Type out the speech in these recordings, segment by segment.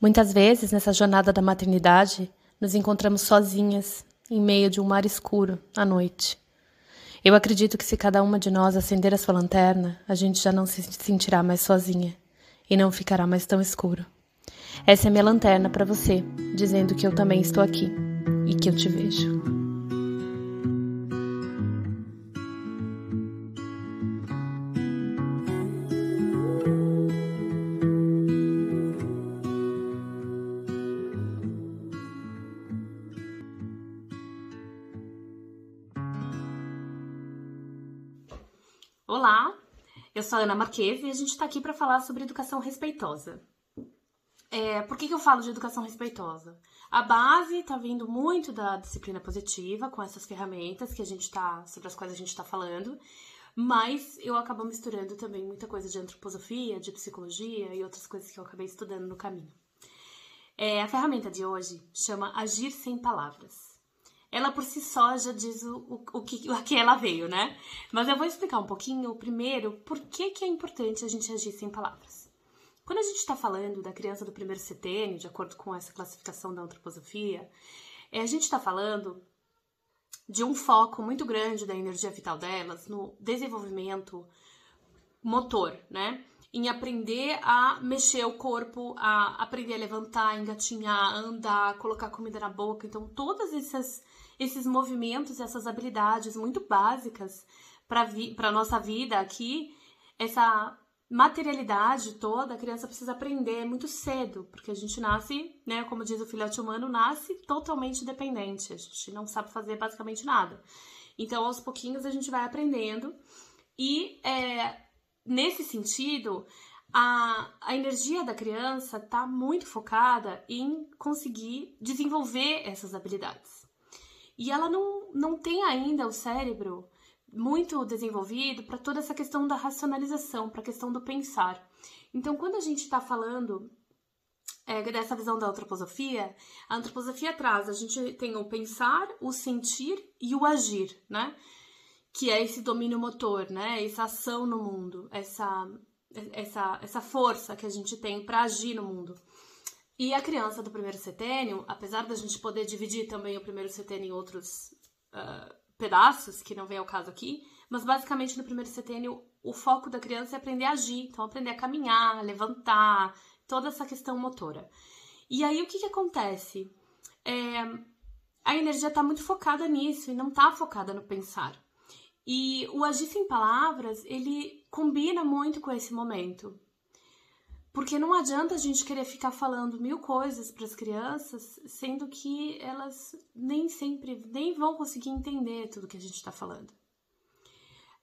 Muitas vezes, nessa jornada da maternidade, nos encontramos sozinhas, em meio de um mar escuro, à noite. Eu acredito que se cada uma de nós acender a sua lanterna, a gente já não se sentirá mais sozinha e não ficará mais tão escuro. Essa é minha lanterna para você, dizendo que eu também estou aqui e que eu te vejo. Eu sou a Ana Marques e a gente está aqui para falar sobre educação respeitosa. É, por que, que eu falo de educação respeitosa? A base está vindo muito da disciplina positiva, com essas ferramentas que a gente tá, sobre as quais a gente está falando, mas eu acabo misturando também muita coisa de antroposofia, de psicologia e outras coisas que eu acabei estudando no caminho. É, a ferramenta de hoje chama Agir Sem Palavras ela por si só já diz o, o, o, que, o que ela veio, né? Mas eu vou explicar um pouquinho, primeiro, por que, que é importante a gente agir sem palavras. Quando a gente está falando da criança do primeiro setênio, de acordo com essa classificação da antroposofia, é, a gente está falando de um foco muito grande da energia vital delas no desenvolvimento motor, né? Em aprender a mexer o corpo, a aprender a levantar, engatinhar, andar, colocar comida na boca. Então, todas essas esses movimentos, essas habilidades muito básicas para a nossa vida aqui, essa materialidade toda, a criança precisa aprender muito cedo, porque a gente nasce, né, como diz o filhote humano, nasce totalmente dependente, a gente não sabe fazer basicamente nada. Então, aos pouquinhos, a gente vai aprendendo, e é, nesse sentido, a, a energia da criança está muito focada em conseguir desenvolver essas habilidades. E ela não, não tem ainda o cérebro muito desenvolvido para toda essa questão da racionalização, para a questão do pensar. Então, quando a gente está falando é, dessa visão da antroposofia, a antroposofia traz, a gente tem o pensar, o sentir e o agir, né? Que é esse domínio motor, né? Essa ação no mundo, essa, essa, essa força que a gente tem para agir no mundo. E a criança do primeiro setênio, apesar da gente poder dividir também o primeiro setênio em outros uh, pedaços, que não vem ao caso aqui, mas basicamente no primeiro setênio o foco da criança é aprender a agir, então aprender a caminhar, levantar, toda essa questão motora. E aí o que, que acontece? É, a energia está muito focada nisso e não está focada no pensar. E o agir sem palavras, ele combina muito com esse momento. Porque não adianta a gente querer ficar falando mil coisas para as crianças, sendo que elas nem sempre, nem vão conseguir entender tudo que a gente está falando.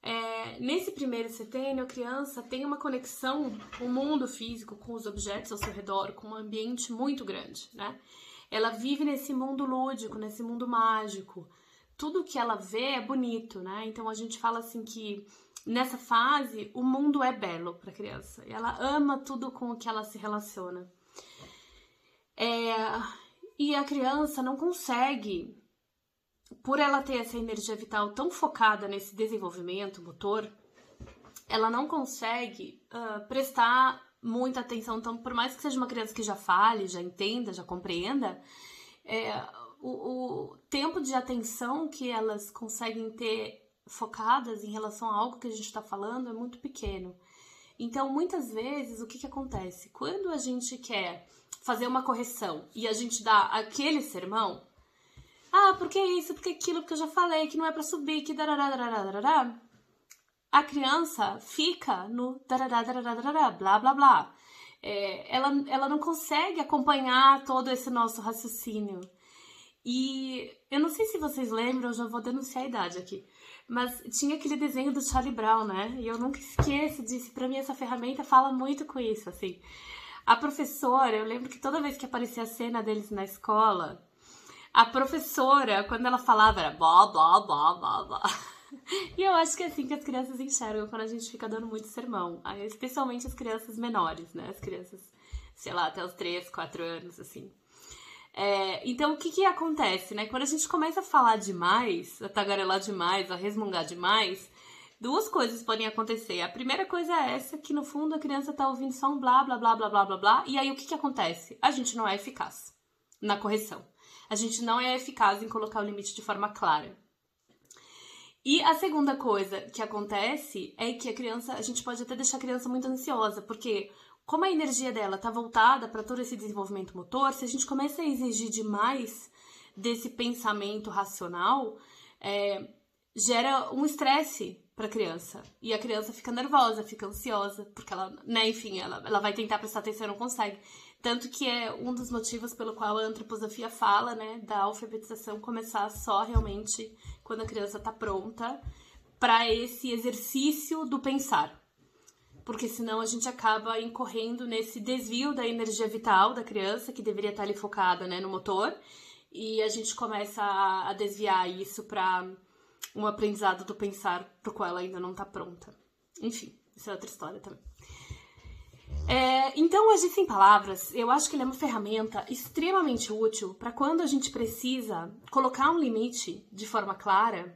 É, nesse primeiro setênio, a criança tem uma conexão com o mundo físico, com os objetos ao seu redor, com um ambiente muito grande, né? Ela vive nesse mundo lúdico, nesse mundo mágico. Tudo que ela vê é bonito, né? Então a gente fala assim que nessa fase, o mundo é belo para a criança. Ela ama tudo com o que ela se relaciona. É, e a criança não consegue, por ela ter essa energia vital tão focada nesse desenvolvimento motor, ela não consegue uh, prestar muita atenção. Então, por mais que seja uma criança que já fale, já entenda, já compreenda, é, o, o tempo de atenção que elas conseguem ter focadas em relação a algo que a gente está falando é muito pequeno. Então, muitas vezes, o que, que acontece? Quando a gente quer fazer uma correção e a gente dá aquele sermão, ah, porque isso, porque aquilo, porque eu já falei que não é para subir, que darará, a criança fica no darará, blá blá blá. É, ela, ela não consegue acompanhar todo esse nosso raciocínio. E eu não sei se vocês lembram, eu já vou denunciar a idade aqui. Mas tinha aquele desenho do Charlie Brown, né? E eu nunca esqueço disso. Pra mim, essa ferramenta fala muito com isso, assim. A professora, eu lembro que toda vez que aparecia a cena deles na escola, a professora, quando ela falava, era blá, blá, blá, blá, blá. E eu acho que é assim que as crianças enxergam quando a gente fica dando muito sermão. Especialmente as crianças menores, né? As crianças, sei lá, até os 3, 4 anos, assim. É, então, o que que acontece, né? Quando a gente começa a falar demais, a tagarelar demais, a resmungar demais, duas coisas podem acontecer. A primeira coisa é essa, que no fundo a criança tá ouvindo só um blá, blá, blá, blá, blá, blá, blá. E aí o que que acontece? A gente não é eficaz na correção. A gente não é eficaz em colocar o limite de forma clara. E a segunda coisa que acontece é que a criança, a gente pode até deixar a criança muito ansiosa, porque como a energia dela está voltada para todo esse desenvolvimento motor, se a gente começa a exigir demais desse pensamento racional, é, gera um estresse para a criança. E a criança fica nervosa, fica ansiosa, porque ela, né, enfim, ela, ela vai tentar prestar atenção e não consegue. Tanto que é um dos motivos pelo qual a antroposofia fala, né, da alfabetização começar só realmente quando a criança está pronta para esse exercício do pensar. Porque senão a gente acaba incorrendo nesse desvio da energia vital da criança, que deveria estar ali focada né, no motor, e a gente começa a, a desviar isso para um aprendizado do pensar pro qual ela ainda não está pronta. Enfim, isso é outra história também. É, então, agir sem palavras, eu acho que ele é uma ferramenta extremamente útil para quando a gente precisa colocar um limite de forma clara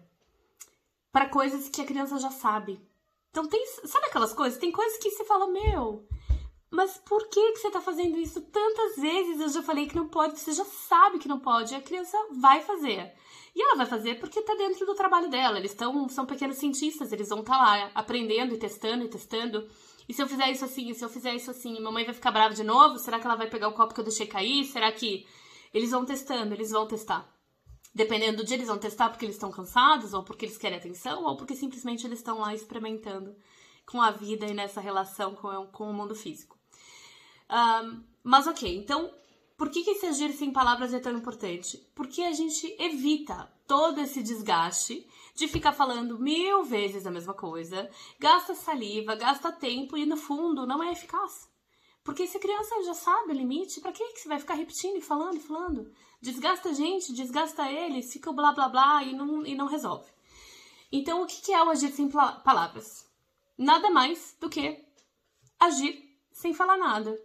para coisas que a criança já sabe. Então, tem, sabe aquelas coisas? Tem coisas que você fala, meu, mas por que, que você tá fazendo isso? Tantas vezes eu já falei que não pode, você já sabe que não pode, a criança vai fazer. E ela vai fazer porque tá dentro do trabalho dela. Eles tão, são pequenos cientistas, eles vão estar tá lá aprendendo e testando e testando. E se eu fizer isso assim, e se eu fizer isso assim, mamãe vai ficar brava de novo? Será que ela vai pegar o copo que eu deixei cair? Será que. Eles vão testando, eles vão testar. Dependendo do dia, eles vão testar porque eles estão cansados, ou porque eles querem atenção, ou porque simplesmente eles estão lá experimentando com a vida e nessa relação com, com o mundo físico. Um, mas ok, então por que, que esse agir sem palavras é tão importante? Porque a gente evita todo esse desgaste de ficar falando mil vezes a mesma coisa, gasta saliva, gasta tempo e no fundo não é eficaz. Porque se a criança já sabe o limite, para que, que você vai ficar repetindo e falando e falando? Desgasta a gente, desgasta eles, fica o blá blá blá e não, e não resolve. Então, o que, é o agir sem palavras? Nada mais do que agir sem falar nada.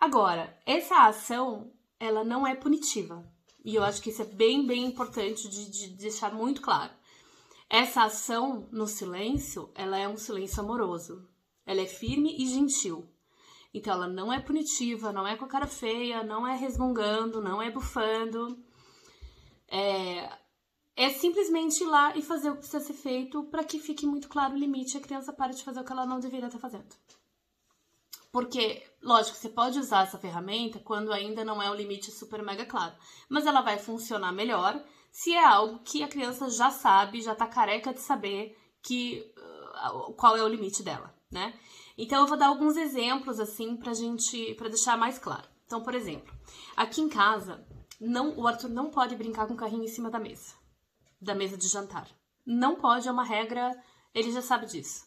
Agora, essa ação, ela não é punitiva. E eu acho que isso é bem, bem importante de, de deixar muito claro. Essa ação no silêncio, ela é um silêncio amoroso. Ela é firme e gentil. Então, ela não é punitiva, não é com a cara feia, não é resmungando, não é bufando. É, é simplesmente ir lá e fazer o que precisa ser feito para que fique muito claro o limite e a criança pare de fazer o que ela não deveria estar fazendo. Porque, lógico, você pode usar essa ferramenta quando ainda não é o limite super mega claro, mas ela vai funcionar melhor se é algo que a criança já sabe, já tá careca de saber que uh, qual é o limite dela, né? Então eu vou dar alguns exemplos assim pra gente, para deixar mais claro. Então, por exemplo, aqui em casa, não, o Arthur não pode brincar com o carrinho em cima da mesa, da mesa de jantar. Não pode, é uma regra, ele já sabe disso.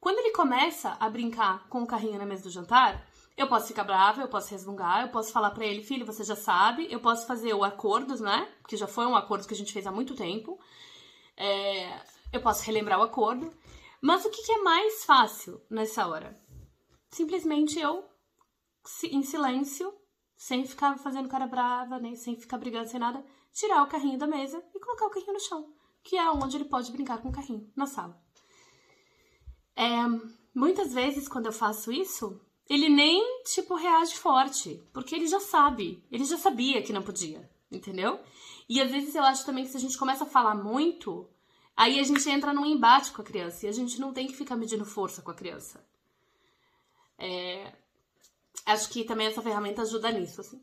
Quando ele começa a brincar com o carrinho na mesa do jantar, eu posso ficar brava, eu posso resmungar, eu posso falar para ele, filho, você já sabe, eu posso fazer o acordo, né? Que já foi um acordo que a gente fez há muito tempo. É, eu posso relembrar o acordo. Mas o que, que é mais fácil nessa hora? Simplesmente eu, em silêncio, sem ficar fazendo cara brava, nem sem ficar brigando, sem nada, tirar o carrinho da mesa e colocar o carrinho no chão, que é onde ele pode brincar com o carrinho, na sala. É, muitas vezes, quando eu faço isso, ele nem, tipo, reage forte, porque ele já sabe, ele já sabia que não podia, entendeu? E às vezes eu acho também que se a gente começa a falar muito, aí a gente entra num embate com a criança e a gente não tem que ficar medindo força com a criança. É, acho que também essa ferramenta ajuda nisso, assim.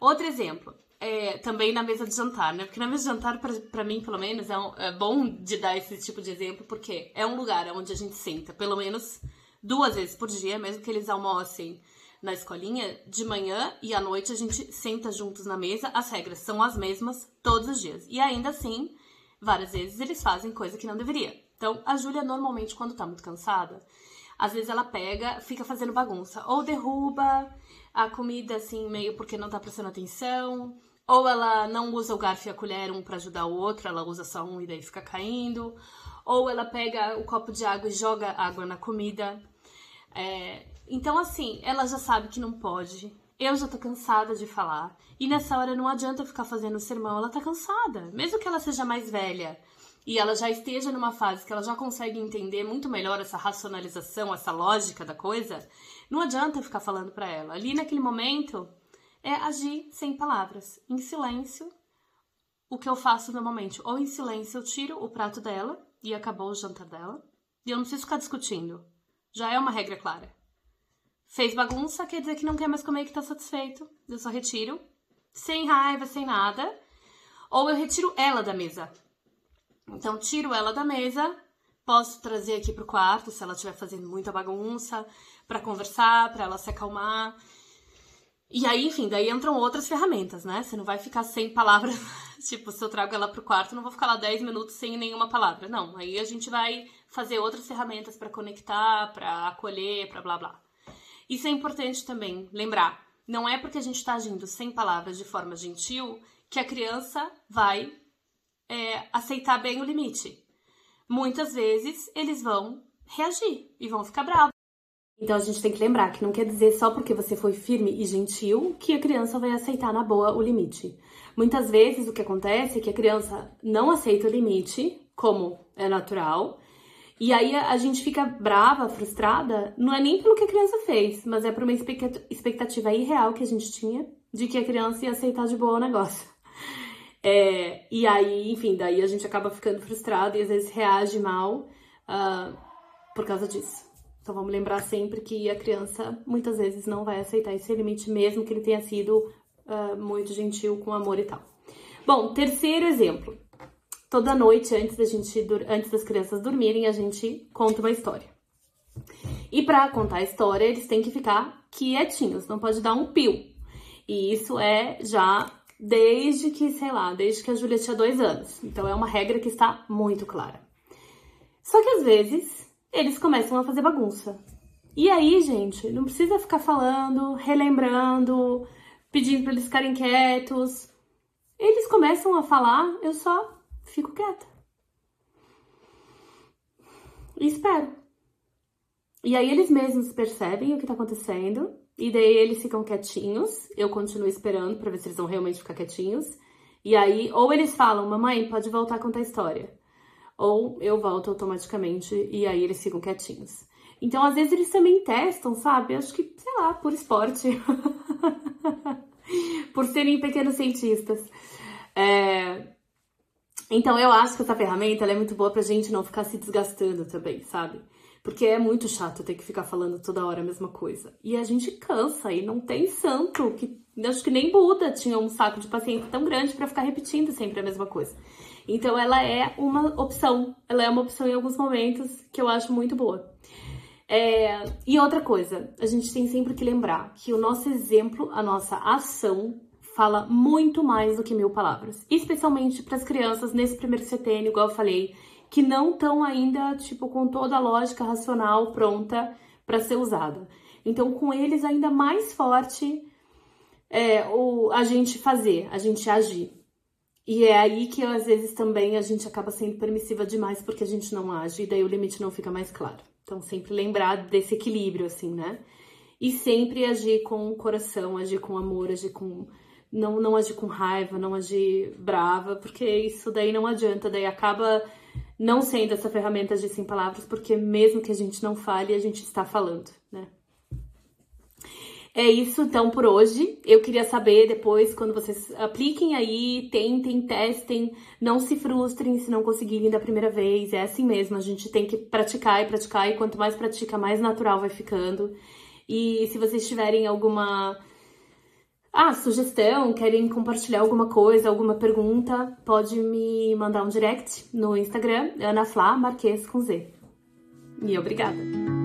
Outro exemplo, é, também na mesa de jantar, né? Porque na mesa de jantar, para mim, pelo menos, é, um, é, bom de dar esse tipo de exemplo, porque é um lugar onde a gente senta, pelo menos duas vezes por dia, mesmo que eles almocem na escolinha, de manhã e à noite a gente senta juntos na mesa, as regras são as mesmas todos os dias. E ainda assim, várias vezes eles fazem coisa que não deveria. Então, a Júlia, normalmente, quando tá muito cansada, às vezes ela pega, fica fazendo bagunça, ou derruba a comida assim, meio porque não tá prestando atenção, ou ela não usa o garfo e a colher um para ajudar o outro, ela usa só um e daí fica caindo. Ou ela pega o copo de água e joga água na comida. É, então, assim, ela já sabe que não pode. Eu já tô cansada de falar. E nessa hora não adianta ficar fazendo sermão, ela tá cansada. Mesmo que ela seja mais velha. e ela já esteja numa fase que ela já consegue entender muito melhor essa racionalização, essa lógica da coisa, não adianta ficar falando para ela. Ali naquele momento é agir sem palavras, em silêncio. O que eu faço normalmente, ou em silêncio eu tiro o prato dela e acabou o jantar dela, e eu não preciso ficar discutindo. Já é uma regra clara. Fez bagunça, quer dizer que não quer mais comer e que tá satisfeito. Eu só retiro, sem raiva, sem nada. Ou eu retiro ela da mesa. Então, tiro ela da mesa, posso trazer aqui pro quarto se ela estiver fazendo muita bagunça, para conversar, para ela se acalmar. E aí, enfim, daí entram outras ferramentas, né? Você não vai ficar sem palavras. tipo, se eu trago ela pro quarto, não vou ficar lá 10 minutos sem nenhuma palavra. Não, aí a gente vai fazer outras ferramentas para conectar, para acolher, para blá blá. Isso é importante também lembrar. Não é porque a gente está agindo sem palavras de forma gentil que a criança vai é, aceitar bem o limite. Muitas vezes eles vão reagir e vão ficar bravos. Então a gente tem que lembrar que não quer dizer só porque você foi firme e gentil que a criança vai aceitar na boa o limite. Muitas vezes o que acontece é que a criança não aceita o limite, como é natural, e aí a gente fica brava, frustrada, não é nem pelo que a criança fez, mas é por uma expectativa irreal que a gente tinha de que a criança ia aceitar de boa o negócio. É, e aí, enfim, daí a gente acaba ficando frustrado e às vezes reage mal uh, por causa disso. Então vamos lembrar sempre que a criança muitas vezes não vai aceitar esse limite, mesmo que ele tenha sido uh, muito gentil com amor e tal. Bom, terceiro exemplo. Toda noite, antes, da gente, antes das crianças dormirem, a gente conta uma história. E para contar a história, eles têm que ficar quietinhos, não pode dar um pio. E isso é já desde que, sei lá, desde que a Júlia tinha dois anos. Então é uma regra que está muito clara. Só que às vezes eles começam a fazer bagunça. E aí, gente, não precisa ficar falando, relembrando, pedindo para eles ficarem quietos. Eles começam a falar, eu só fico quieta. E espero. E aí eles mesmos percebem o que tá acontecendo, e daí eles ficam quietinhos, eu continuo esperando para ver se eles vão realmente ficar quietinhos. E aí, ou eles falam, mamãe, pode voltar a contar a história. Ou eu volto automaticamente e aí eles ficam quietinhos. Então, às vezes, eles também testam, sabe? Acho que, sei lá, por esporte. por serem pequenos cientistas. É... Então, eu acho que essa ferramenta é muito boa pra gente não ficar se desgastando também, sabe? Porque é muito chato ter que ficar falando toda hora a mesma coisa. E a gente cansa e não tem santo, que acho que nem Buda tinha um saco de paciência tão grande para ficar repetindo sempre a mesma coisa. Então ela é uma opção, ela é uma opção em alguns momentos que eu acho muito boa. É... E outra coisa, a gente tem sempre que lembrar que o nosso exemplo, a nossa ação fala muito mais do que mil palavras, especialmente para as crianças nesse primeiro setênio, igual eu falei, que não estão ainda tipo com toda a lógica racional pronta para ser usada. Então, com eles ainda mais forte é, o a gente fazer, a gente agir. E é aí que às vezes também a gente acaba sendo permissiva demais porque a gente não age e daí o limite não fica mais claro. Então, sempre lembrar desse equilíbrio, assim, né? E sempre agir com o coração, agir com amor, agir com não, não agir com raiva, não agir brava, porque isso daí não adianta, daí acaba não sendo essa ferramenta de sem palavras, porque mesmo que a gente não fale, a gente está falando, né? É isso então por hoje. Eu queria saber depois, quando vocês apliquem aí, tentem, testem, não se frustrem se não conseguirem da primeira vez. É assim mesmo, a gente tem que praticar e praticar, e quanto mais pratica, mais natural vai ficando. E se vocês tiverem alguma ah, sugestão, querem compartilhar alguma coisa, alguma pergunta, pode me mandar um direct no Instagram, Ana Flá Marques com Z. E obrigada!